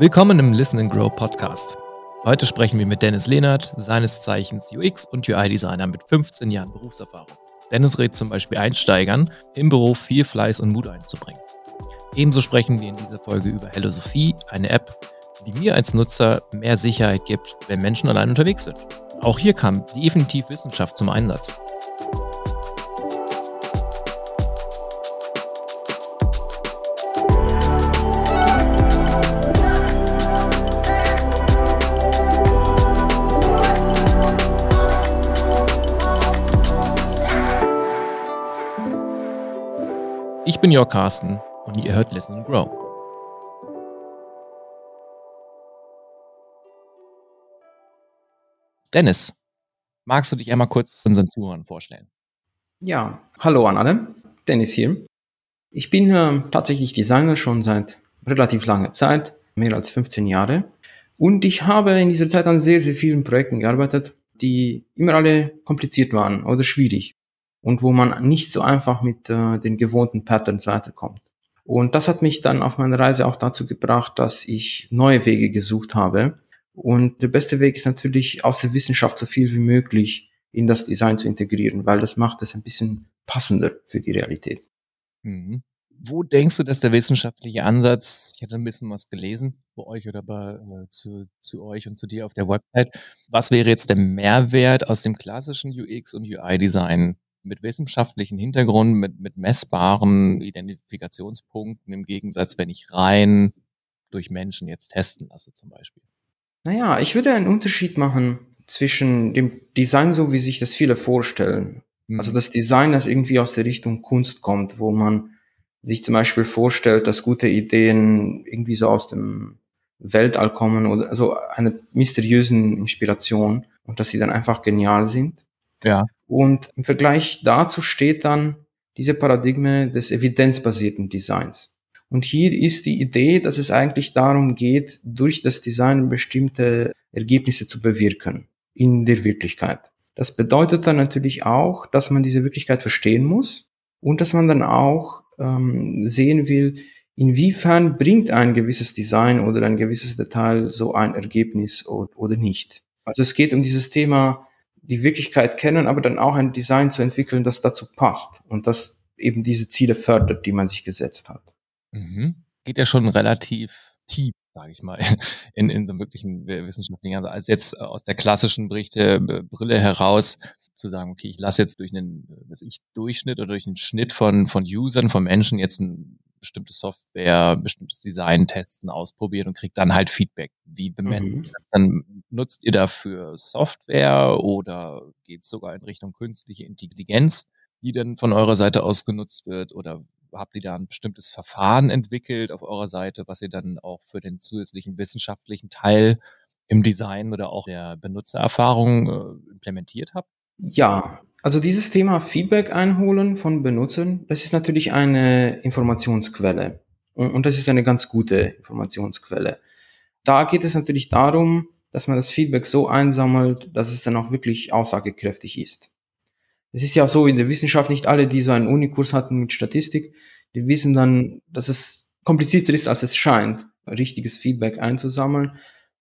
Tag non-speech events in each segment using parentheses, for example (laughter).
Willkommen im Listen and Grow Podcast. Heute sprechen wir mit Dennis Lehnert, seines Zeichens UX und UI-Designer mit 15 Jahren Berufserfahrung. Dennis rät zum Beispiel Einsteigern, im Beruf viel Fleiß und Mut einzubringen. Ebenso sprechen wir in dieser Folge über Hello Sophie, eine App, die mir als Nutzer mehr Sicherheit gibt, wenn Menschen allein unterwegs sind. Auch hier kam definitiv Wissenschaft zum Einsatz. Ich bin Jörg Carsten und ihr hört Listen Grow. Dennis, magst du dich einmal kurz unseren Zuhörern vorstellen? Ja, hallo an alle. Dennis hier. Ich bin äh, tatsächlich Designer schon seit relativ langer Zeit, mehr als 15 Jahre. Und ich habe in dieser Zeit an sehr, sehr vielen Projekten gearbeitet, die immer alle kompliziert waren oder schwierig und wo man nicht so einfach mit äh, den gewohnten Patterns weiterkommt. Und das hat mich dann auf meiner Reise auch dazu gebracht, dass ich neue Wege gesucht habe. Und der beste Weg ist natürlich aus der Wissenschaft so viel wie möglich in das Design zu integrieren, weil das macht es ein bisschen passender für die Realität. Mhm. Wo denkst du, dass der wissenschaftliche Ansatz, ich hatte ein bisschen was gelesen bei euch oder bei, äh, zu, zu euch und zu dir auf der Website, was wäre jetzt der Mehrwert aus dem klassischen UX und UI-Design mit wissenschaftlichen Hintergrund, mit, mit messbaren Identifikationspunkten im Gegensatz, wenn ich rein durch Menschen jetzt testen lasse zum Beispiel? Naja, ich würde einen Unterschied machen zwischen dem Design, so wie sich das viele vorstellen. Mhm. Also das Design, das irgendwie aus der Richtung Kunst kommt, wo man sich zum Beispiel vorstellt, dass gute Ideen irgendwie so aus dem Weltall kommen oder so eine mysteriösen Inspiration und dass sie dann einfach genial sind. Ja. Und im Vergleich dazu steht dann diese Paradigme des evidenzbasierten Designs. Und hier ist die Idee, dass es eigentlich darum geht, durch das Design bestimmte Ergebnisse zu bewirken in der Wirklichkeit. Das bedeutet dann natürlich auch, dass man diese Wirklichkeit verstehen muss und dass man dann auch ähm, sehen will, inwiefern bringt ein gewisses Design oder ein gewisses Detail so ein Ergebnis oder, oder nicht. Also es geht um dieses Thema die Wirklichkeit kennen, aber dann auch ein Design zu entwickeln, das dazu passt und das eben diese Ziele fördert, die man sich gesetzt hat. Mhm. Geht ja schon relativ tief, sage ich mal, (laughs) in, in so einem wirklichen wissenschaftlichen, also als jetzt aus der klassischen Berichte Brille heraus zu sagen, okay, ich lasse jetzt durch einen was ich, Durchschnitt oder durch einen Schnitt von, von Usern, von Menschen jetzt ein bestimmte Software, bestimmtes Design testen, ausprobieren und kriegt dann halt Feedback. Wie bemerkt mhm. das dann? Nutzt ihr dafür Software oder geht es sogar in Richtung künstliche Intelligenz, die dann von eurer Seite aus genutzt wird? Oder habt ihr da ein bestimmtes Verfahren entwickelt auf eurer Seite, was ihr dann auch für den zusätzlichen wissenschaftlichen Teil im Design oder auch der Benutzererfahrung äh, implementiert habt? Ja, also dieses Thema Feedback einholen von Benutzern, das ist natürlich eine Informationsquelle. Und, und das ist eine ganz gute Informationsquelle. Da geht es natürlich darum, dass man das Feedback so einsammelt, dass es dann auch wirklich aussagekräftig ist. Es ist ja so in der Wissenschaft, nicht alle, die so einen Unikurs hatten mit Statistik, die wissen dann, dass es komplizierter ist, als es scheint, richtiges Feedback einzusammeln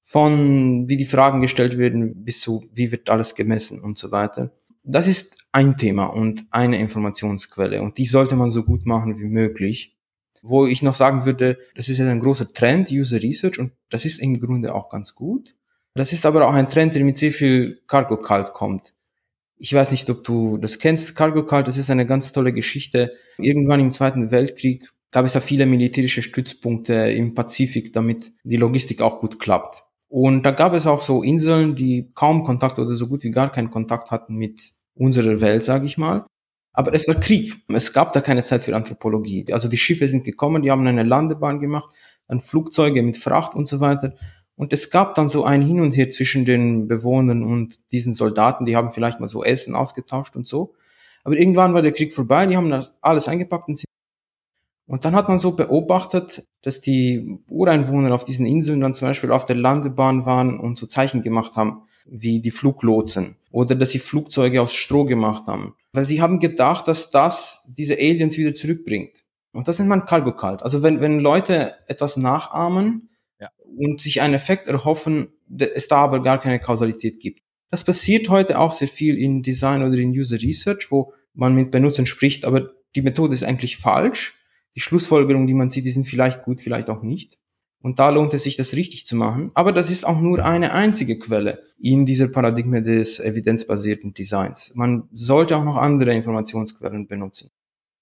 von wie die Fragen gestellt werden bis zu wie wird alles gemessen und so weiter. Das ist ein Thema und eine Informationsquelle und die sollte man so gut machen wie möglich. Wo ich noch sagen würde, das ist ja ein großer Trend, User Research und das ist im Grunde auch ganz gut. Das ist aber auch ein Trend, der mit sehr viel Cargo Cult kommt. Ich weiß nicht, ob du das kennst. Cargo Cult, das ist eine ganz tolle Geschichte. Irgendwann im Zweiten Weltkrieg gab es ja viele militärische Stützpunkte im Pazifik, damit die Logistik auch gut klappt. Und da gab es auch so Inseln, die kaum Kontakt oder so gut wie gar keinen Kontakt hatten mit unserer Welt, sage ich mal. Aber es war Krieg. Es gab da keine Zeit für Anthropologie. Also die Schiffe sind gekommen, die haben eine Landebahn gemacht, dann Flugzeuge mit Fracht und so weiter. Und es gab dann so ein Hin und Her zwischen den Bewohnern und diesen Soldaten, die haben vielleicht mal so Essen ausgetauscht und so. Aber irgendwann war der Krieg vorbei, die haben das alles eingepackt und sind und dann hat man so beobachtet, dass die Ureinwohner auf diesen Inseln dann zum Beispiel auf der Landebahn waren und so Zeichen gemacht haben, wie die Fluglotsen. Oder dass sie Flugzeuge aus Stroh gemacht haben. Weil sie haben gedacht, dass das diese Aliens wieder zurückbringt. Und das nennt man Kalgokalt. Also wenn, wenn Leute etwas nachahmen ja. und sich einen Effekt erhoffen, es da aber gar keine Kausalität gibt. Das passiert heute auch sehr viel in Design oder in User Research, wo man mit Benutzern spricht, aber die Methode ist eigentlich falsch. Die Schlussfolgerungen, die man sieht, die sind vielleicht gut, vielleicht auch nicht. Und da lohnt es sich, das richtig zu machen. Aber das ist auch nur eine einzige Quelle in dieser Paradigma des evidenzbasierten Designs. Man sollte auch noch andere Informationsquellen benutzen.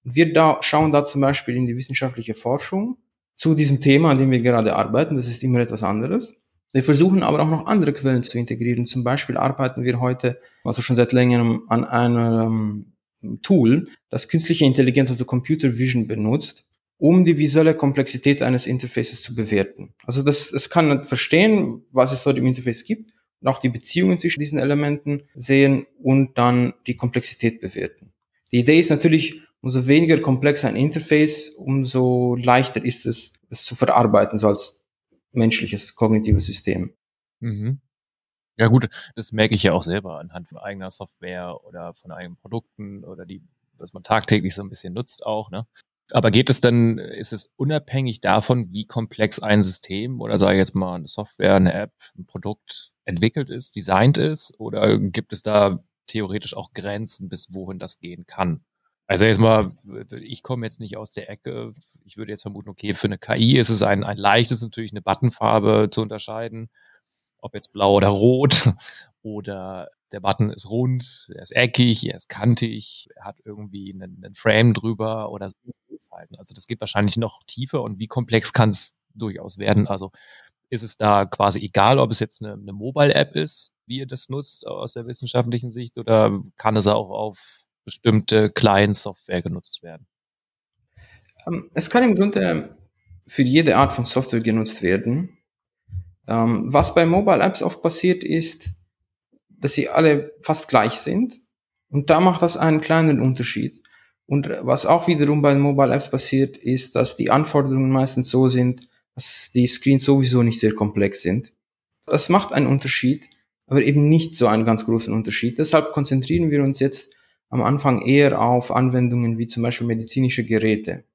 Wir da schauen da zum Beispiel in die wissenschaftliche Forschung zu diesem Thema, an dem wir gerade arbeiten. Das ist immer etwas anderes. Wir versuchen aber auch noch andere Quellen zu integrieren. Zum Beispiel arbeiten wir heute, also schon seit längerem, an einem Tool, das künstliche Intelligenz, also Computer Vision benutzt, um die visuelle Komplexität eines Interfaces zu bewerten. Also das, das kann verstehen, was es dort im Interface gibt und auch die Beziehungen zwischen diesen Elementen sehen und dann die Komplexität bewerten. Die Idee ist natürlich, umso weniger komplex ein Interface, umso leichter ist es, es zu verarbeiten, so als menschliches kognitives System. Mhm. Ja gut, das merke ich ja auch selber anhand von eigener Software oder von eigenen Produkten oder die, was man tagtäglich so ein bisschen nutzt auch. Ne? Aber geht es dann, ist es unabhängig davon, wie komplex ein System oder sage ich jetzt mal eine Software, eine App, ein Produkt entwickelt ist, designt ist? Oder gibt es da theoretisch auch Grenzen, bis wohin das gehen kann? Also jetzt mal, ich komme jetzt nicht aus der Ecke. Ich würde jetzt vermuten, okay, für eine KI ist es ein, ein leichtes natürlich, eine Buttonfarbe zu unterscheiden, ob jetzt blau oder rot (laughs) oder der Button ist rund, er ist eckig, er ist kantig, er hat irgendwie einen, einen Frame drüber oder so. Also das geht wahrscheinlich noch tiefer und wie komplex kann es durchaus werden. Also ist es da quasi egal, ob es jetzt eine, eine Mobile-App ist, wie ihr das nutzt aus der wissenschaftlichen Sicht, oder kann es auch auf bestimmte Client-Software genutzt werden? Ähm, es kann im Grunde für jede Art von Software genutzt werden. Ähm, was bei Mobile Apps oft passiert ist, dass sie alle fast gleich sind. Und da macht das einen kleinen Unterschied. Und was auch wiederum bei Mobile Apps passiert, ist, dass die Anforderungen meistens so sind, dass die Screens sowieso nicht sehr komplex sind. Das macht einen Unterschied, aber eben nicht so einen ganz großen Unterschied. Deshalb konzentrieren wir uns jetzt am Anfang eher auf Anwendungen wie zum Beispiel medizinische Geräte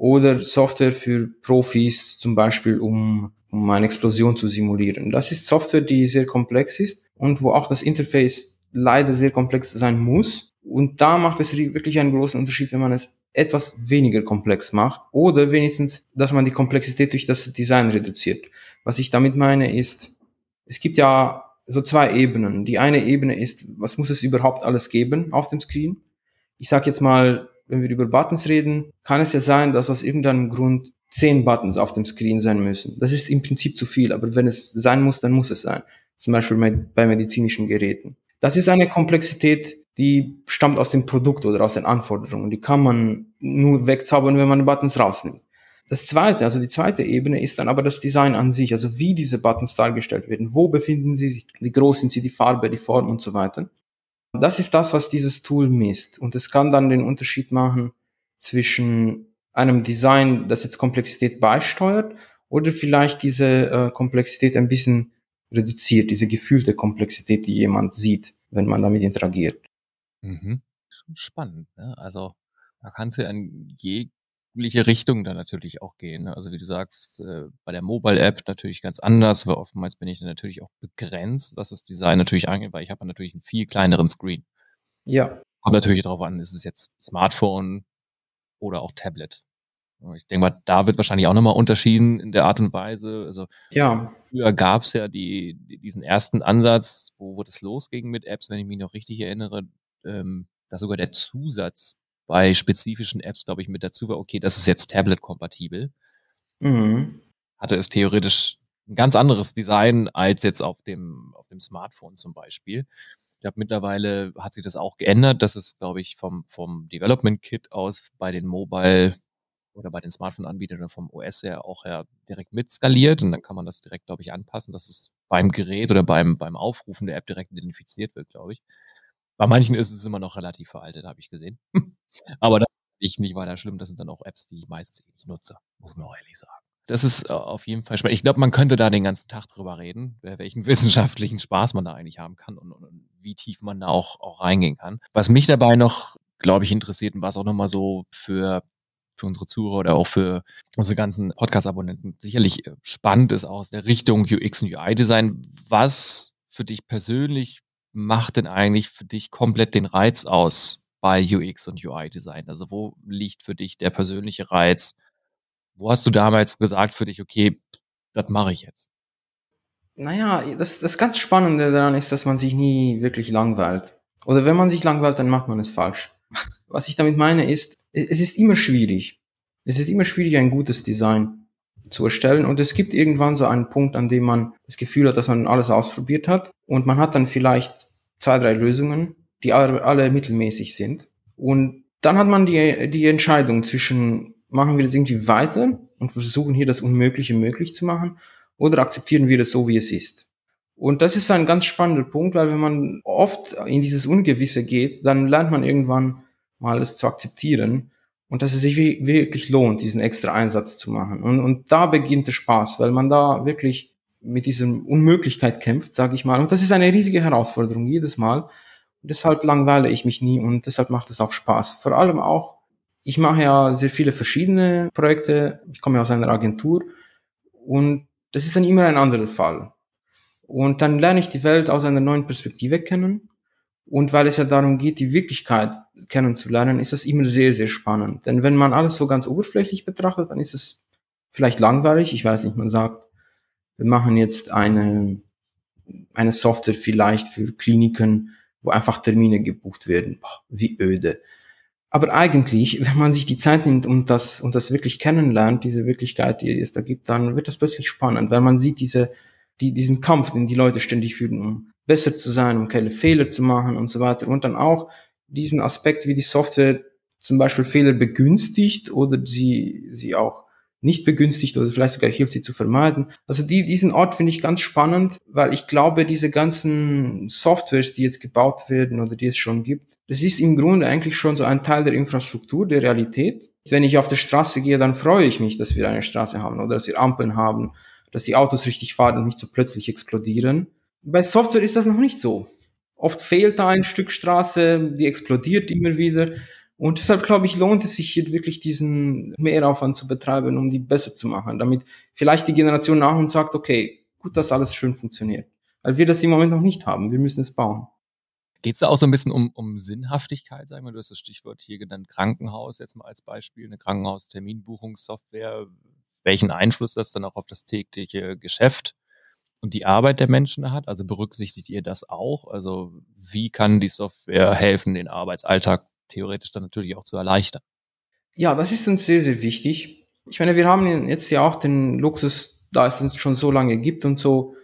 oder Software für Profis, zum Beispiel um, um eine Explosion zu simulieren. Das ist Software, die sehr komplex ist und wo auch das Interface leider sehr komplex sein muss. Und da macht es wirklich einen großen Unterschied, wenn man es etwas weniger komplex macht oder wenigstens, dass man die Komplexität durch das Design reduziert. Was ich damit meine ist, es gibt ja so zwei Ebenen. Die eine Ebene ist, was muss es überhaupt alles geben auf dem Screen? Ich sage jetzt mal, wenn wir über Buttons reden, kann es ja sein, dass aus irgendeinem Grund zehn Buttons auf dem Screen sein müssen. Das ist im Prinzip zu viel, aber wenn es sein muss, dann muss es sein. Zum Beispiel bei medizinischen Geräten. Das ist eine Komplexität, die stammt aus dem Produkt oder aus den Anforderungen. Die kann man nur wegzaubern, wenn man Buttons rausnimmt. Das zweite, also die zweite Ebene ist dann aber das Design an sich, also wie diese Buttons dargestellt werden. Wo befinden sie sich? Wie groß sind sie? Die Farbe, die Form und so weiter. Das ist das, was dieses Tool misst. Und es kann dann den Unterschied machen zwischen einem Design, das jetzt Komplexität beisteuert oder vielleicht diese äh, Komplexität ein bisschen reduziert, diese gefühlte Komplexität, die jemand sieht, wenn man damit interagiert. Mhm. Schon spannend. Ne? Also da kannst du in jegliche Richtung dann natürlich auch gehen. Ne? Also wie du sagst, äh, bei der Mobile-App natürlich ganz anders, weil oftmals bin ich dann natürlich auch begrenzt, was das Design natürlich angeht, weil ich habe natürlich einen viel kleineren Screen. Ja. Kommt natürlich darauf an, ist es jetzt Smartphone oder auch Tablet. Ich denke mal, da wird wahrscheinlich auch nochmal unterschieden in der Art und Weise. Also ja. früher gab es ja die, die, diesen ersten Ansatz, wo, wo das losging mit Apps, wenn ich mich noch richtig erinnere, ähm, dass sogar der Zusatz bei spezifischen Apps, glaube ich, mit dazu war, okay, das ist jetzt Tablet-kompatibel. Mhm. Hatte es theoretisch ein ganz anderes Design als jetzt auf dem, auf dem Smartphone zum Beispiel. Ich glaube, mittlerweile hat sich das auch geändert. Das ist, glaube ich, vom, vom Development Kit aus bei den Mobile oder bei den Smartphone-Anbietern vom OS her auch ja direkt mit skaliert und dann kann man das direkt, glaube ich, anpassen, dass es beim Gerät oder beim, beim Aufrufen der App direkt identifiziert wird, glaube ich. Bei manchen ist es immer noch relativ veraltet, habe ich gesehen. (laughs) Aber das ist nicht weiter schlimm. Das sind dann auch Apps, die ich meistens eh nicht nutze, muss man auch ehrlich sagen. Das ist äh, auf jeden Fall spannend. Ich glaube, man könnte da den ganzen Tag drüber reden, welchen (laughs) wissenschaftlichen Spaß man da eigentlich haben kann und, und, und wie tief man da auch, auch reingehen kann. Was mich dabei noch, glaube ich, interessiert und was auch nochmal so für für unsere Zuhörer oder auch für unsere ganzen Podcast-Abonnenten sicherlich äh, spannend ist aus der Richtung UX und UI-Design. Was für dich persönlich macht denn eigentlich für dich komplett den Reiz aus bei UX und UI-Design? Also wo liegt für dich der persönliche Reiz? Wo hast du damals gesagt für dich, okay, das mache ich jetzt? Naja, das, das ganz Spannende daran ist, dass man sich nie wirklich langweilt. Oder wenn man sich langweilt, dann macht man es falsch. (laughs) Was ich damit meine ist, es ist immer schwierig. Es ist immer schwierig, ein gutes Design zu erstellen. Und es gibt irgendwann so einen Punkt, an dem man das Gefühl hat, dass man alles ausprobiert hat. Und man hat dann vielleicht zwei, drei Lösungen, die alle, mittelmäßig sind. Und dann hat man die, die Entscheidung zwischen, machen wir das irgendwie weiter und versuchen hier das Unmögliche möglich zu machen oder akzeptieren wir das so, wie es ist. Und das ist ein ganz spannender Punkt, weil wenn man oft in dieses Ungewisse geht, dann lernt man irgendwann mal es zu akzeptieren und dass es sich wirklich lohnt, diesen extra Einsatz zu machen. Und, und da beginnt der Spaß, weil man da wirklich mit diesem Unmöglichkeit kämpft, sage ich mal. Und das ist eine riesige Herausforderung jedes Mal. Deshalb langweile ich mich nie und deshalb macht es auch Spaß. Vor allem auch, ich mache ja sehr viele verschiedene Projekte. Ich komme ja aus einer Agentur und das ist dann immer ein anderer Fall. Und dann lerne ich die Welt aus einer neuen Perspektive kennen. Und weil es ja darum geht, die Wirklichkeit kennenzulernen, ist das immer sehr, sehr spannend. Denn wenn man alles so ganz oberflächlich betrachtet, dann ist es vielleicht langweilig. Ich weiß nicht, man sagt, wir machen jetzt eine, eine Software vielleicht für Kliniken, wo einfach Termine gebucht werden. Wie öde. Aber eigentlich, wenn man sich die Zeit nimmt und das, und das wirklich kennenlernt, diese Wirklichkeit, die es da gibt, dann wird das plötzlich spannend, weil man sieht diese, die, diesen Kampf, den die Leute ständig führen, um besser zu sein, um keine Fehler zu machen und so weiter. Und dann auch diesen Aspekt, wie die Software zum Beispiel Fehler begünstigt oder sie, sie auch nicht begünstigt oder vielleicht sogar hilft, sie zu vermeiden. Also die, diesen Ort finde ich ganz spannend, weil ich glaube, diese ganzen Softwares, die jetzt gebaut werden oder die es schon gibt, das ist im Grunde eigentlich schon so ein Teil der Infrastruktur, der Realität. Wenn ich auf der Straße gehe, dann freue ich mich, dass wir eine Straße haben oder dass wir Ampeln haben, dass die Autos richtig fahren und nicht so plötzlich explodieren. Bei Software ist das noch nicht so. Oft fehlt da ein Stück Straße, die explodiert immer wieder. Und deshalb glaube ich, lohnt es sich hier wirklich diesen Mehraufwand zu betreiben, um die besser zu machen, damit vielleicht die Generation nach uns sagt, okay, gut, dass alles schön funktioniert. Weil wir das im Moment noch nicht haben. Wir müssen es bauen. Geht es da auch so ein bisschen um, um Sinnhaftigkeit, sagen wir? Du hast das Stichwort hier genannt, Krankenhaus, jetzt mal als Beispiel, eine Krankenhausterminbuchungssoftware. Welchen Einfluss das dann auch auf das tägliche Geschäft und die Arbeit der Menschen hat? Also berücksichtigt ihr das auch? Also wie kann die Software helfen, den Arbeitsalltag theoretisch dann natürlich auch zu erleichtern. Ja, das ist uns sehr, sehr wichtig. Ich meine, wir haben jetzt ja auch den Luxus, da es uns schon so lange gibt und so,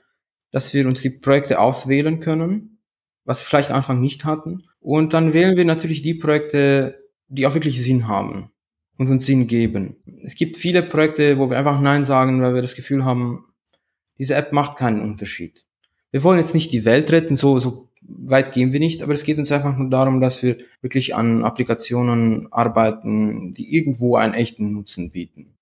dass wir uns die Projekte auswählen können, was wir vielleicht am Anfang nicht hatten. Und dann wählen wir natürlich die Projekte, die auch wirklich Sinn haben und uns Sinn geben. Es gibt viele Projekte, wo wir einfach Nein sagen, weil wir das Gefühl haben, diese App macht keinen Unterschied. Wir wollen jetzt nicht die Welt retten, so, so weit gehen wir nicht, aber es geht uns einfach nur darum, dass wir wirklich an Applikationen arbeiten, die irgendwo einen echten Nutzen bieten.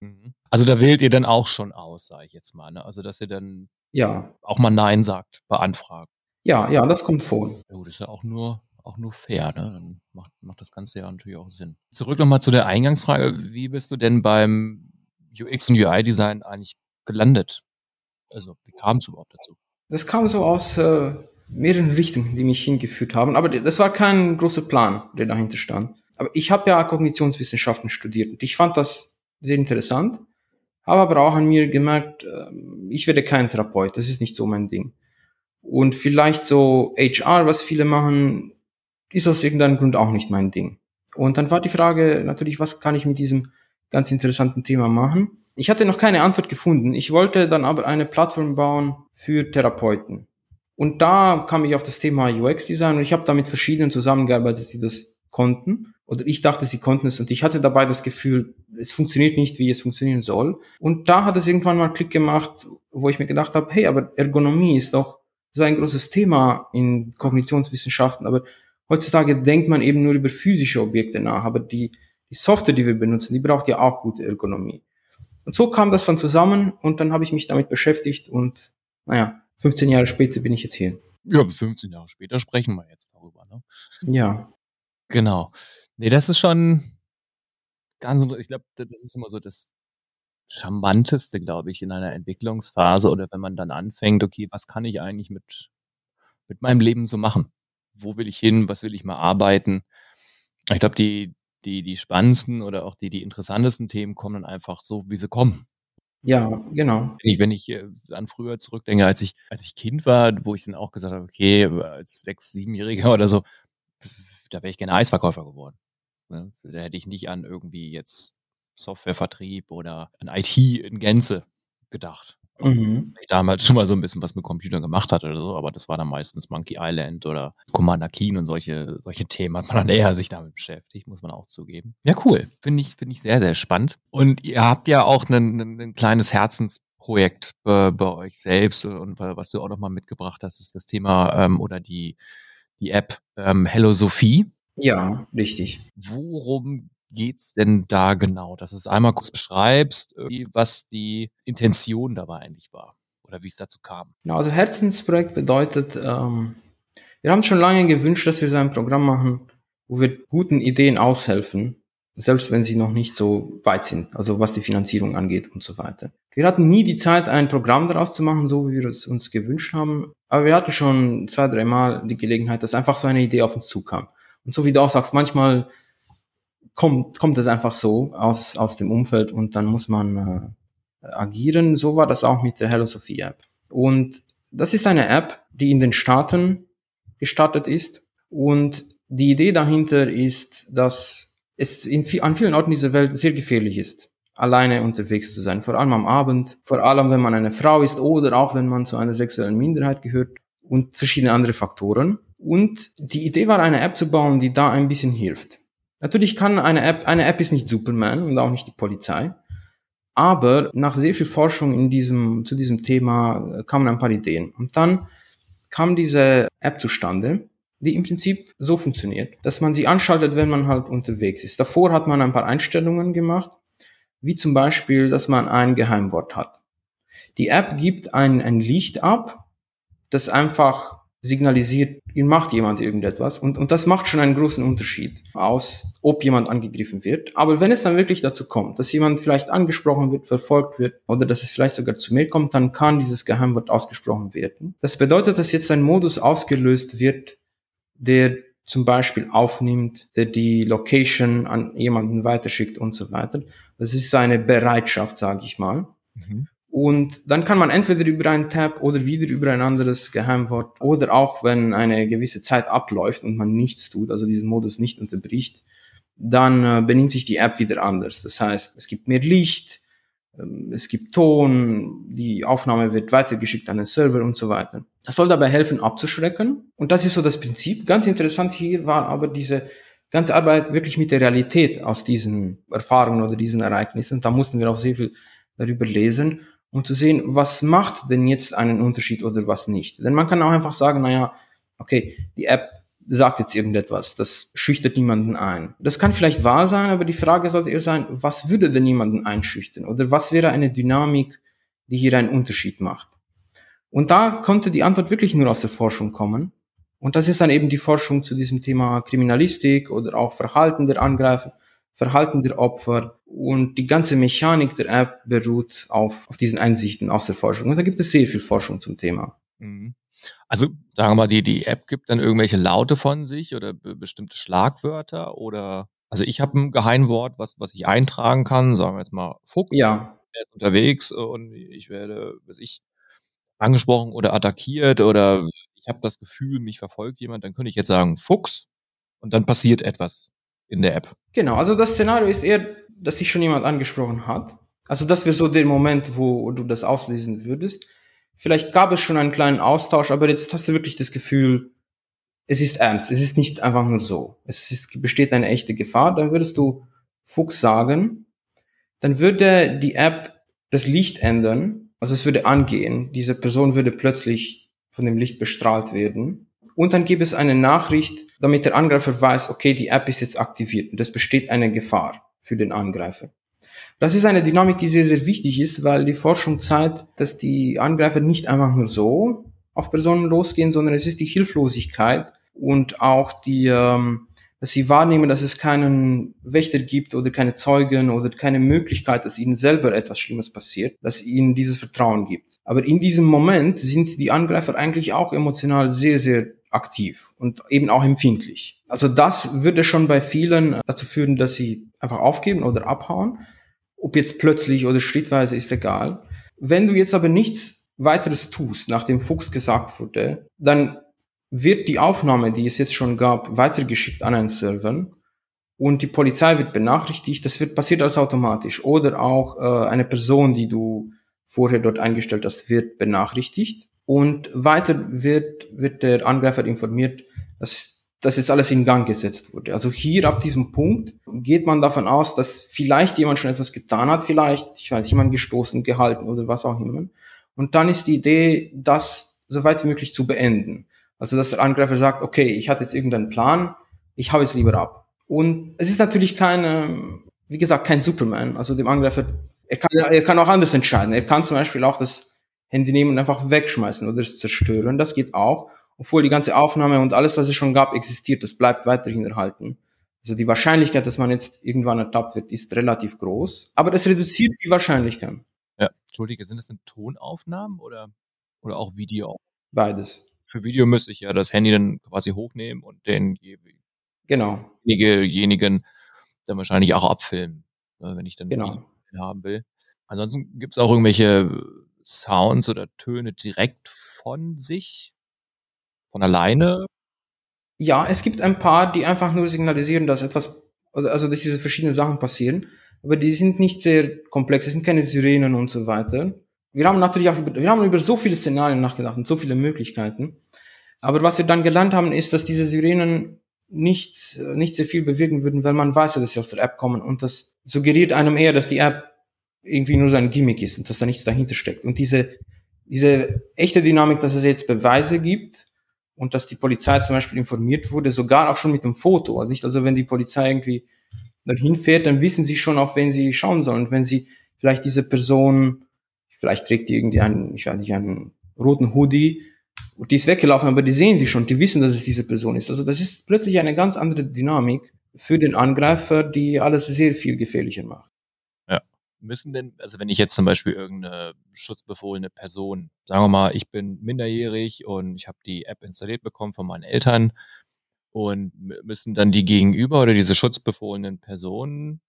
Mhm. Also da wählt ihr dann auch schon aus, sage ich jetzt mal. Ne? Also dass ihr dann ja. auch mal Nein sagt bei Anfragen. Ja, ja, das kommt vor. Ja, gut, ist ja auch nur, auch nur fair. Ne? Dann macht, macht das Ganze ja natürlich auch Sinn. Zurück nochmal zu der Eingangsfrage. Wie bist du denn beim UX und UI-Design eigentlich gelandet? Also wie kam es überhaupt dazu? Das kam so aus äh, mehreren Richtungen, die mich hingeführt haben. Aber das war kein großer Plan, der dahinter stand. Aber ich habe ja Kognitionswissenschaften studiert und ich fand das sehr interessant, habe aber auch an mir gemerkt, ähm, ich werde kein Therapeut, das ist nicht so mein Ding. Und vielleicht so HR, was viele machen, ist aus irgendeinem Grund auch nicht mein Ding. Und dann war die Frage natürlich, was kann ich mit diesem ganz interessanten Thema machen? Ich hatte noch keine Antwort gefunden. Ich wollte dann aber eine Plattform bauen für Therapeuten. Und da kam ich auf das Thema UX-Design und ich habe da mit verschiedenen zusammengearbeitet, die das konnten. Oder ich dachte, sie konnten es und ich hatte dabei das Gefühl, es funktioniert nicht, wie es funktionieren soll. Und da hat es irgendwann mal Klick gemacht, wo ich mir gedacht habe, hey, aber Ergonomie ist doch so ein großes Thema in Kognitionswissenschaften, aber heutzutage denkt man eben nur über physische Objekte nach, aber die, die Software, die wir benutzen, die braucht ja auch gute Ergonomie. Und so kam das dann zusammen und dann habe ich mich damit beschäftigt und naja, 15 Jahre später bin ich jetzt hier. Ja, 15 Jahre später sprechen wir jetzt darüber. Ne? Ja. Genau. Nee, das ist schon, Ganz, ich glaube, das ist immer so das Charmanteste, glaube ich, in einer Entwicklungsphase oder wenn man dann anfängt, okay, was kann ich eigentlich mit, mit meinem Leben so machen? Wo will ich hin? Was will ich mal arbeiten? Ich glaube, die, die, die spannendsten oder auch die, die interessantesten Themen kommen dann einfach so, wie sie kommen. Ja, genau. Wenn ich, wenn ich äh, an früher zurückdenke, als ich, als ich Kind war, wo ich dann auch gesagt habe, okay, als sechs, siebenjähriger (laughs) oder so, da wäre ich gerne Eisverkäufer geworden. Ne? Da hätte ich nicht an irgendwie jetzt Softwarevertrieb oder an IT in Gänze gedacht. Mhm. Ich damals schon mal so ein bisschen was mit Computern gemacht hatte oder so, aber das war dann meistens Monkey Island oder Commander Keen und solche, solche Themen hat man dann eher sich damit beschäftigt, muss man auch zugeben. Ja, cool. Finde ich, finde ich sehr, sehr spannend. Und ihr habt ja auch ein, ein kleines Herzensprojekt bei, bei euch selbst und was du auch noch mal mitgebracht hast, ist das Thema ähm, oder die, die App ähm, Hello Sophie. Ja, richtig. Worum geht's denn da genau? Dass du es einmal kurz beschreibst, was die Intention dabei eigentlich war oder wie es dazu kam. Ja, also Herzensprojekt bedeutet, ähm, wir haben schon lange gewünscht, dass wir so ein Programm machen, wo wir guten Ideen aushelfen, selbst wenn sie noch nicht so weit sind, also was die Finanzierung angeht und so weiter. Wir hatten nie die Zeit, ein Programm daraus zu machen, so wie wir es uns gewünscht haben, aber wir hatten schon zwei, drei Mal die Gelegenheit, dass einfach so eine Idee auf uns zukam. Und so wie du auch sagst, manchmal kommt, kommt es einfach so aus, aus dem Umfeld und dann muss man äh, agieren. So war das auch mit der Hello Sophie App. Und das ist eine App, die in den Staaten gestartet ist. Und die Idee dahinter ist, dass es in, an vielen Orten dieser Welt sehr gefährlich ist, alleine unterwegs zu sein. Vor allem am Abend, vor allem wenn man eine Frau ist oder auch wenn man zu einer sexuellen Minderheit gehört und verschiedene andere Faktoren. Und die Idee war, eine App zu bauen, die da ein bisschen hilft. Natürlich kann eine App, eine App ist nicht Superman und auch nicht die Polizei. Aber nach sehr viel Forschung in diesem, zu diesem Thema kamen ein paar Ideen. Und dann kam diese App zustande, die im Prinzip so funktioniert, dass man sie anschaltet, wenn man halt unterwegs ist. Davor hat man ein paar Einstellungen gemacht, wie zum Beispiel, dass man ein Geheimwort hat. Die App gibt ein, ein Licht ab, das einfach signalisiert, ihm macht jemand irgendetwas. Und, und das macht schon einen großen Unterschied aus, ob jemand angegriffen wird. Aber wenn es dann wirklich dazu kommt, dass jemand vielleicht angesprochen wird, verfolgt wird oder dass es vielleicht sogar zu mir kommt, dann kann dieses Geheimwort ausgesprochen werden. Das bedeutet, dass jetzt ein Modus ausgelöst wird, der zum Beispiel aufnimmt, der die Location an jemanden weiterschickt und so weiter. Das ist eine Bereitschaft, sage ich mal. Mhm. Und dann kann man entweder über einen Tab oder wieder über ein anderes Geheimwort oder auch wenn eine gewisse Zeit abläuft und man nichts tut, also diesen Modus nicht unterbricht, dann äh, benimmt sich die App wieder anders. Das heißt, es gibt mehr Licht, ähm, es gibt Ton, die Aufnahme wird weitergeschickt an den Server und so weiter. Das soll dabei helfen, abzuschrecken. Und das ist so das Prinzip. Ganz interessant hier war aber diese ganze Arbeit wirklich mit der Realität aus diesen Erfahrungen oder diesen Ereignissen. Da mussten wir auch sehr viel darüber lesen um zu sehen, was macht denn jetzt einen Unterschied oder was nicht. Denn man kann auch einfach sagen, naja, okay, die App sagt jetzt irgendetwas, das schüchtert niemanden ein. Das kann vielleicht wahr sein, aber die Frage sollte eher sein, was würde denn jemanden einschüchtern? Oder was wäre eine Dynamik, die hier einen Unterschied macht? Und da konnte die Antwort wirklich nur aus der Forschung kommen. Und das ist dann eben die Forschung zu diesem Thema Kriminalistik oder auch Verhalten der Angreifer Verhalten der Opfer und die ganze Mechanik der App beruht auf, auf diesen Einsichten aus der Forschung. Und da gibt es sehr viel Forschung zum Thema. Mhm. Also sagen wir mal, die, die App gibt dann irgendwelche Laute von sich oder be bestimmte Schlagwörter oder also ich habe ein Geheimwort, was, was ich eintragen kann, sagen wir jetzt mal Fuchs. Ja. Er ist unterwegs und ich werde, was ich, angesprochen oder attackiert oder ich habe das Gefühl, mich verfolgt jemand, dann könnte ich jetzt sagen Fuchs und dann passiert etwas in der App. Genau, also das Szenario ist eher, dass dich schon jemand angesprochen hat. Also das wäre so der Moment, wo du das auslesen würdest. Vielleicht gab es schon einen kleinen Austausch, aber jetzt hast du wirklich das Gefühl, es ist ernst, es ist nicht einfach nur so. Es ist, besteht eine echte Gefahr. Dann würdest du Fuchs sagen, dann würde die App das Licht ändern, also es würde angehen, diese Person würde plötzlich von dem Licht bestrahlt werden und dann gibt es eine Nachricht, damit der Angreifer weiß, okay, die App ist jetzt aktiviert und es besteht eine Gefahr für den Angreifer. Das ist eine Dynamik, die sehr, sehr wichtig ist, weil die Forschung zeigt, dass die Angreifer nicht einfach nur so auf Personen losgehen, sondern es ist die Hilflosigkeit und auch die, ähm, dass sie wahrnehmen, dass es keinen Wächter gibt oder keine Zeugen oder keine Möglichkeit, dass ihnen selber etwas Schlimmes passiert, dass ihnen dieses Vertrauen gibt. Aber in diesem Moment sind die Angreifer eigentlich auch emotional sehr, sehr aktiv und eben auch empfindlich. Also das würde schon bei vielen dazu führen, dass sie einfach aufgeben oder abhauen. Ob jetzt plötzlich oder schrittweise ist egal. Wenn du jetzt aber nichts weiteres tust, nachdem Fuchs gesagt wurde, dann wird die Aufnahme, die es jetzt schon gab, weitergeschickt an einen Server und die Polizei wird benachrichtigt. Das wird passiert alles automatisch. Oder auch äh, eine Person, die du vorher dort eingestellt hast, wird benachrichtigt. Und weiter wird, wird der Angreifer informiert, dass das jetzt alles in Gang gesetzt wurde. Also hier ab diesem Punkt geht man davon aus, dass vielleicht jemand schon etwas getan hat, vielleicht, ich weiß, jemand gestoßen, gehalten oder was auch immer. Und dann ist die Idee, das so weit wie möglich zu beenden. Also, dass der Angreifer sagt, okay, ich hatte jetzt irgendeinen Plan, ich habe es lieber ab. Und es ist natürlich keine, wie gesagt, kein Superman. Also dem Angreifer, er kann, er kann auch anders entscheiden. Er kann zum Beispiel auch das Handy nehmen und einfach wegschmeißen oder es zerstören. Das geht auch. Obwohl die ganze Aufnahme und alles, was es schon gab, existiert. Das bleibt weiterhin erhalten. Also die Wahrscheinlichkeit, dass man jetzt irgendwann ertappt wird, ist relativ groß. Aber das reduziert die Wahrscheinlichkeit. Ja, Entschuldige, sind das denn Tonaufnahmen oder, oder auch Video? Beides für Video müsste ich ja das Handy dann quasi hochnehmen und den genau. denjenigen dann wahrscheinlich auch abfilmen, ne, wenn ich dann genau. haben will. Ansonsten gibt es auch irgendwelche Sounds oder Töne direkt von sich, von alleine? Ja, es gibt ein paar, die einfach nur signalisieren, dass etwas, also dass diese verschiedenen Sachen passieren, aber die sind nicht sehr komplex, es sind keine Sirenen und so weiter. Wir haben natürlich auch über, wir haben über so viele Szenarien nachgedacht und so viele Möglichkeiten. Aber was wir dann gelernt haben, ist, dass diese Sirenen nicht, nicht sehr viel bewirken würden, weil man weiß, dass sie aus der App kommen und das suggeriert einem eher, dass die App irgendwie nur so ein Gimmick ist und dass da nichts dahinter steckt. Und diese, diese echte Dynamik, dass es jetzt Beweise gibt und dass die Polizei zum Beispiel informiert wurde, sogar auch schon mit dem Foto. Also nicht, also wenn die Polizei irgendwie dahin fährt, dann wissen sie schon, auf wen sie schauen sollen. Und wenn sie vielleicht diese Person Vielleicht trägt die irgendwie einen, ich weiß nicht, einen roten Hoodie und die ist weggelaufen, aber die sehen sie schon, die wissen, dass es diese Person ist. Also das ist plötzlich eine ganz andere Dynamik für den Angreifer, die alles sehr viel gefährlicher macht. Müssen denn, also wenn ich jetzt zum Beispiel irgendeine schutzbefohlene Person, sagen wir mal, ich bin minderjährig und ich habe die App installiert bekommen von meinen Eltern und müssen dann die Gegenüber oder diese schutzbefohlenen Personen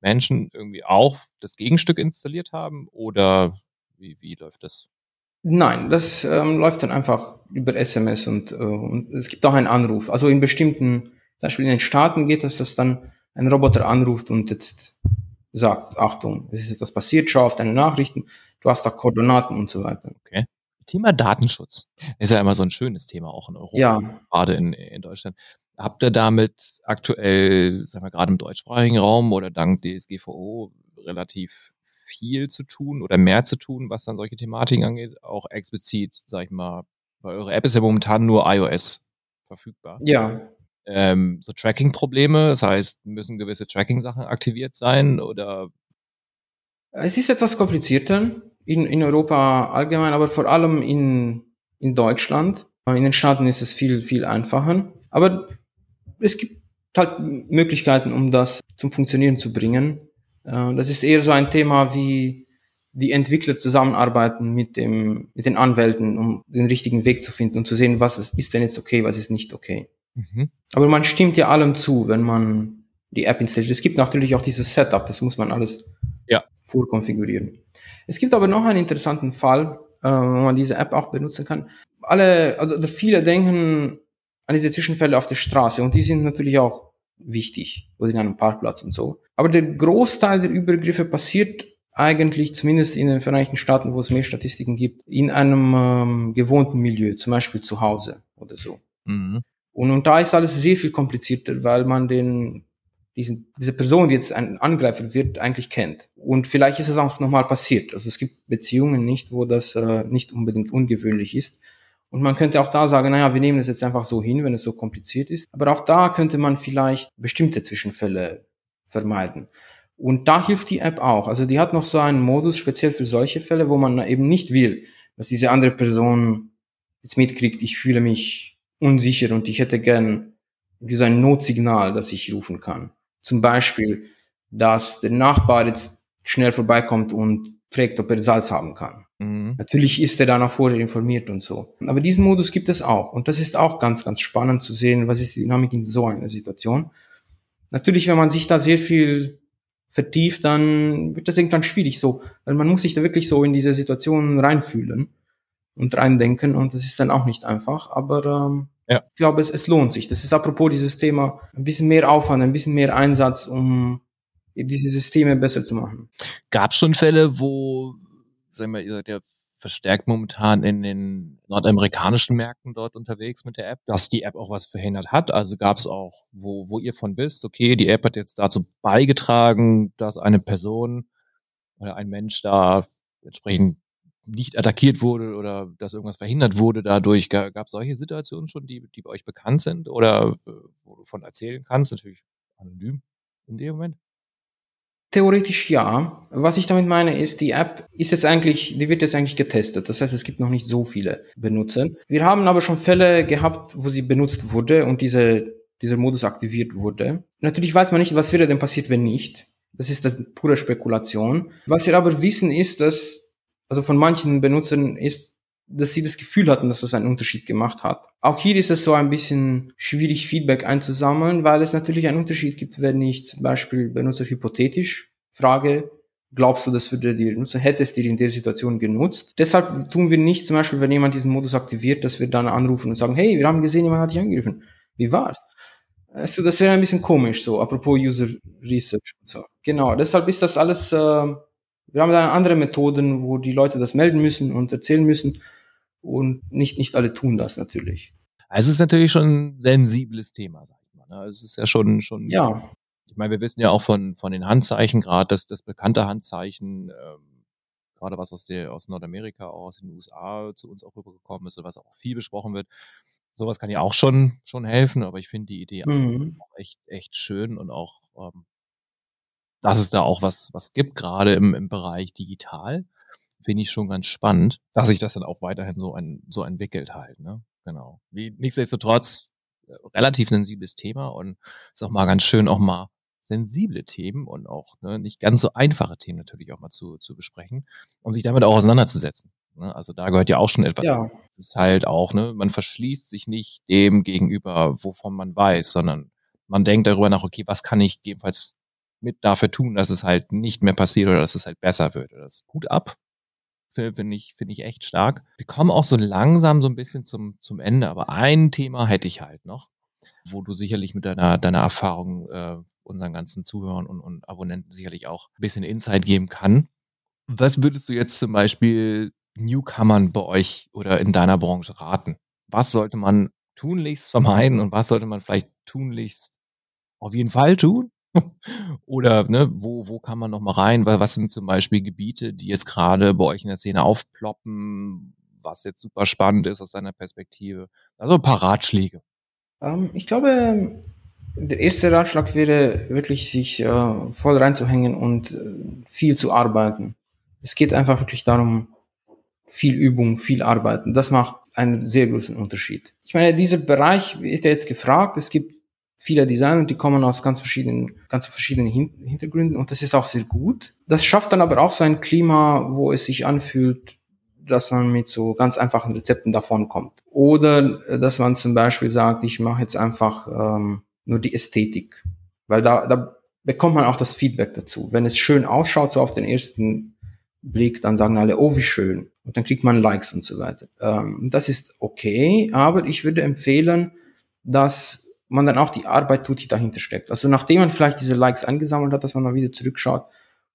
Menschen irgendwie auch das Gegenstück installiert haben oder wie, wie läuft das? Nein, das ähm, läuft dann einfach über SMS und, äh, und es gibt auch einen Anruf. Also in bestimmten, zum Beispiel in den Staaten geht es, dass dann ein Roboter anruft und jetzt sagt, Achtung, es ist etwas passiert, schau auf deine Nachrichten, du hast da Koordinaten und so weiter. Okay. Thema Datenschutz ist ja immer so ein schönes Thema auch in Europa, ja. gerade in, in Deutschland. Habt ihr damit aktuell, sagen wir gerade im deutschsprachigen Raum oder dank DSGVO relativ viel zu tun oder mehr zu tun, was dann solche Thematiken angeht, auch explizit, sag ich mal, weil eure App ist ja momentan nur iOS verfügbar. Ja. Ähm, so Tracking-Probleme, das heißt, müssen gewisse Tracking-Sachen aktiviert sein oder? Es ist etwas komplizierter in, in Europa allgemein, aber vor allem in, in Deutschland. In den Staaten ist es viel, viel einfacher. Aber es gibt halt Möglichkeiten, um das zum Funktionieren zu bringen. Äh, das ist eher so ein Thema, wie die Entwickler zusammenarbeiten mit dem, mit den Anwälten, um den richtigen Weg zu finden und zu sehen, was ist denn jetzt okay, was ist nicht okay. Mhm. Aber man stimmt ja allem zu, wenn man die App installiert. Es gibt natürlich auch dieses Setup, das muss man alles ja. vorkonfigurieren. Es gibt aber noch einen interessanten Fall, äh, wo man diese App auch benutzen kann. Alle, also viele denken an diese Zwischenfälle auf der Straße und die sind natürlich auch wichtig oder in einem Parkplatz und so. Aber der Großteil der Übergriffe passiert eigentlich, zumindest in den Vereinigten Staaten, wo es mehr Statistiken gibt, in einem ähm, gewohnten Milieu, zum Beispiel zu Hause oder so. Mhm. Und, und da ist alles sehr viel komplizierter, weil man den diesen, diese Person, die jetzt ein Angreifer wird, eigentlich kennt. Und vielleicht ist es auch nochmal passiert. Also es gibt Beziehungen nicht, wo das äh, nicht unbedingt ungewöhnlich ist. Und man könnte auch da sagen, naja, wir nehmen es jetzt einfach so hin, wenn es so kompliziert ist. Aber auch da könnte man vielleicht bestimmte Zwischenfälle vermeiden. Und da hilft die App auch. Also die hat noch so einen Modus speziell für solche Fälle, wo man eben nicht will, dass diese andere Person jetzt mitkriegt, ich fühle mich unsicher und ich hätte gern wie so ein Notsignal, das ich rufen kann. Zum Beispiel, dass der Nachbar jetzt schnell vorbeikommt und fragt, ob er Salz haben kann. Mhm. Natürlich ist er danach vorher informiert und so. Aber diesen Modus gibt es auch. Und das ist auch ganz, ganz spannend zu sehen, was ist die Dynamik in so einer Situation. Natürlich, wenn man sich da sehr viel vertieft, dann wird das irgendwann schwierig so, weil man muss sich da wirklich so in diese Situation reinfühlen und reindenken und das ist dann auch nicht einfach, aber ähm, ja. ich glaube, es, es lohnt sich. Das ist apropos dieses Thema, ein bisschen mehr Aufwand, ein bisschen mehr Einsatz, um diese Systeme besser zu machen. Gab es schon Fälle, wo, sagen wir, ihr seid ja verstärkt momentan in den nordamerikanischen Märkten dort unterwegs mit der App, dass die App auch was verhindert hat. Also gab es auch, wo, wo ihr von wisst, okay, die App hat jetzt dazu beigetragen, dass eine Person oder ein Mensch da entsprechend nicht attackiert wurde oder dass irgendwas verhindert wurde dadurch. Gab es solche Situationen schon, die, die bei euch bekannt sind oder äh, wo du von erzählen kannst? Natürlich anonym in dem Moment. Theoretisch ja. Was ich damit meine ist, die App ist jetzt eigentlich, die wird jetzt eigentlich getestet. Das heißt, es gibt noch nicht so viele Benutzer. Wir haben aber schon Fälle gehabt, wo sie benutzt wurde und diese, dieser Modus aktiviert wurde. Natürlich weiß man nicht, was wäre denn passiert, wenn nicht. Das ist das pure Spekulation. Was wir aber wissen ist, dass, also von manchen Benutzern ist, dass sie das Gefühl hatten, dass das einen Unterschied gemacht hat. Auch hier ist es so ein bisschen schwierig, Feedback einzusammeln, weil es natürlich einen Unterschied gibt, wenn ich zum Beispiel Benutzer hypothetisch frage, glaubst du, das würde dir nutzen, hättest du dir in der Situation genutzt? Deshalb tun wir nicht zum Beispiel, wenn jemand diesen Modus aktiviert, dass wir dann anrufen und sagen, hey, wir haben gesehen, jemand hat dich angegriffen. Wie war's? Also, das wäre ein bisschen komisch, so, apropos User Research und so. Genau, deshalb ist das alles, äh, wir haben dann andere Methoden, wo die Leute das melden müssen und erzählen müssen. Und nicht, nicht alle tun das natürlich. Also es ist natürlich schon ein sensibles Thema, sag ich mal. Ne? Es ist ja schon, schon. Ja. Ich meine, wir wissen ja auch von, von den Handzeichen, gerade das, das bekannte Handzeichen, ähm, gerade was aus der, aus Nordamerika, auch aus den USA zu uns auch rübergekommen ist und was auch viel besprochen wird. Sowas kann ja auch schon, schon helfen, aber ich finde die Idee mhm. auch echt, echt schön und auch, ähm, dass es da auch was, was gibt, gerade im, im Bereich digital finde ich schon ganz spannend, dass sich das dann auch weiterhin so, ein, so entwickelt halt. Ne? Genau. Wie, nichtsdestotrotz äh, relativ sensibles Thema und ist auch mal ganz schön, auch mal sensible Themen und auch ne, nicht ganz so einfache Themen natürlich auch mal zu, zu besprechen und sich damit auch auseinanderzusetzen. Ne? Also da gehört ja auch schon etwas. Ja. Das ist halt auch, ne, man verschließt sich nicht dem gegenüber, wovon man weiß, sondern man denkt darüber nach, okay, was kann ich gegebenenfalls mit dafür tun, dass es halt nicht mehr passiert oder dass es halt besser wird. Das Hut ab, finde ich, finde ich echt stark. Wir kommen auch so langsam so ein bisschen zum, zum Ende, aber ein Thema hätte ich halt noch, wo du sicherlich mit deiner, deiner Erfahrung äh, unseren ganzen Zuhörern und, und Abonnenten sicherlich auch ein bisschen Insight geben kann. Was würdest du jetzt zum Beispiel Newcomern bei euch oder in deiner Branche raten? Was sollte man tunlichst vermeiden und was sollte man vielleicht tunlichst auf jeden Fall tun? (laughs) Oder ne, wo, wo kann man noch mal rein? Weil was sind zum Beispiel Gebiete, die jetzt gerade bei euch in der Szene aufploppen, was jetzt super spannend ist aus deiner Perspektive? Also ein paar Ratschläge. Ähm, ich glaube, der erste Ratschlag wäre wirklich, sich äh, voll reinzuhängen und äh, viel zu arbeiten. Es geht einfach wirklich darum, viel Übung, viel Arbeiten. Das macht einen sehr großen Unterschied. Ich meine, dieser Bereich ist ja jetzt gefragt. Es gibt viele Designer und die kommen aus ganz verschiedenen, ganz verschiedenen Hintergründen und das ist auch sehr gut. Das schafft dann aber auch so ein Klima, wo es sich anfühlt, dass man mit so ganz einfachen Rezepten davon kommt. Oder äh, dass man zum Beispiel sagt, ich mache jetzt einfach ähm, nur die Ästhetik. Weil da, da bekommt man auch das Feedback dazu. Wenn es schön ausschaut, so auf den ersten Blick, dann sagen alle, oh, wie schön. Und dann kriegt man Likes und so weiter. Ähm, das ist okay, aber ich würde empfehlen, dass man dann auch die Arbeit tut, die dahinter steckt. Also nachdem man vielleicht diese Likes eingesammelt hat, dass man mal wieder zurückschaut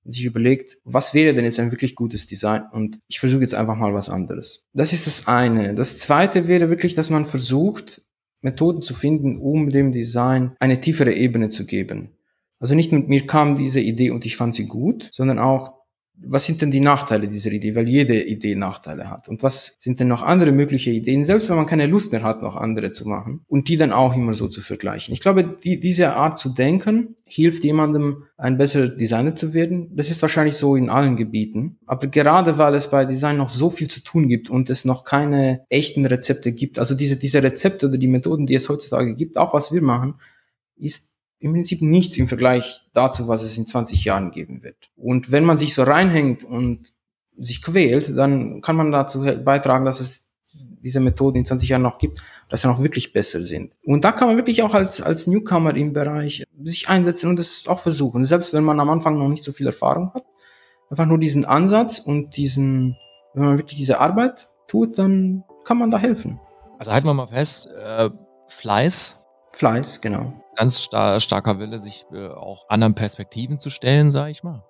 und sich überlegt, was wäre denn jetzt ein wirklich gutes Design und ich versuche jetzt einfach mal was anderes. Das ist das eine. Das zweite wäre wirklich, dass man versucht, Methoden zu finden, um dem Design eine tiefere Ebene zu geben. Also nicht mit mir kam diese Idee und ich fand sie gut, sondern auch, was sind denn die Nachteile dieser Idee? Weil jede Idee Nachteile hat. Und was sind denn noch andere mögliche Ideen, selbst wenn man keine Lust mehr hat, noch andere zu machen und die dann auch immer so zu vergleichen. Ich glaube, die, diese Art zu denken hilft jemandem, ein besserer Designer zu werden. Das ist wahrscheinlich so in allen Gebieten. Aber gerade weil es bei Design noch so viel zu tun gibt und es noch keine echten Rezepte gibt, also diese, diese Rezepte oder die Methoden, die es heutzutage gibt, auch was wir machen, ist im Prinzip nichts im Vergleich dazu, was es in 20 Jahren geben wird. Und wenn man sich so reinhängt und sich quält, dann kann man dazu beitragen, dass es diese Methoden in 20 Jahren noch gibt, dass sie noch wirklich besser sind. Und da kann man wirklich auch als, als Newcomer im Bereich sich einsetzen und es auch versuchen. Selbst wenn man am Anfang noch nicht so viel Erfahrung hat, einfach nur diesen Ansatz und diesen, wenn man wirklich diese Arbeit tut, dann kann man da helfen. Also halten wir mal fest, äh, Fleiß. Fleiß, genau ganz star starker Wille, sich äh, auch anderen Perspektiven zu stellen, sage ich mal.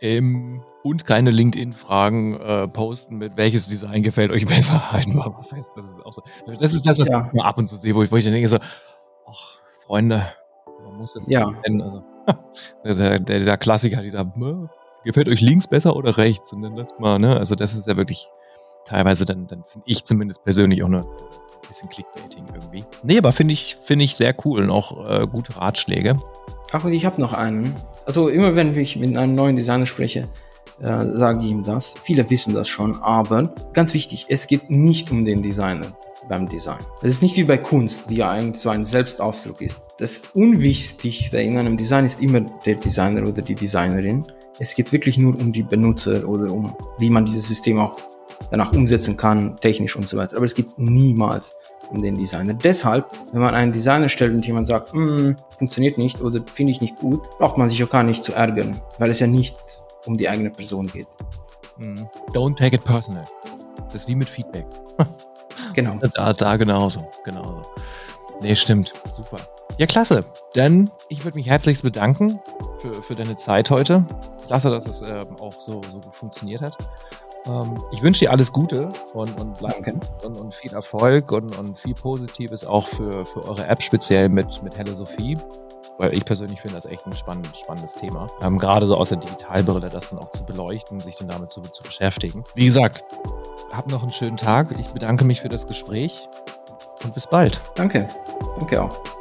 Ähm, und keine LinkedIn-Fragen äh, posten mit welches Design gefällt euch besser. Halten wir mal fest. Das ist auch so. Das ist das, was ja. ich ab und zu sehe, wo ich, wo ich dann denke so, ach, Freunde, man muss das ja. nennen. Also, (laughs) der, der, dieser Klassiker, dieser gefällt euch links besser oder rechts? Und dann das mal, ne? Also das ist ja wirklich teilweise dann, dann finde ich zumindest persönlich auch eine bisschen Clickbaiting irgendwie. Nee, aber finde ich, finde ich sehr cool und auch äh, gute Ratschläge. Ach, und ich habe noch einen. Also immer wenn ich mit einem neuen Designer spreche, äh, sage ich ihm das. Viele wissen das schon, aber ganz wichtig, es geht nicht um den Designer beim Design. Es ist nicht wie bei Kunst, die ja eigentlich so ein Selbstausdruck ist. Das Unwichtigste in einem Design ist immer der Designer oder die Designerin. Es geht wirklich nur um die Benutzer oder um, wie man dieses System auch danach umsetzen kann, technisch und so weiter. Aber es geht niemals um den Designer. Deshalb, wenn man einen Designer stellt und jemand sagt, mm, funktioniert nicht oder finde ich nicht gut, braucht man sich auch gar nicht zu ärgern, weil es ja nicht um die eigene Person geht. Mm. Don't take it personal. Das ist wie mit Feedback. (laughs) genau. Da, da genauso. genauso. Nee, stimmt. Super. Ja, klasse. Dann, ich würde mich herzlichst bedanken für, für deine Zeit heute. Klasse, dass es äh, auch so, so gut funktioniert hat. Ähm, ich wünsche dir alles Gute und, und, Danke. und, und viel Erfolg und, und viel Positives auch für, für eure App, speziell mit, mit Hello Sophie. Weil ich persönlich finde das echt ein spannend, spannendes Thema. Ähm, gerade so aus der Digitalbrille das dann auch zu beleuchten, sich dann damit zu, zu beschäftigen. Wie gesagt, habt noch einen schönen Tag. Ich bedanke mich für das Gespräch und bis bald. Danke. Danke auch.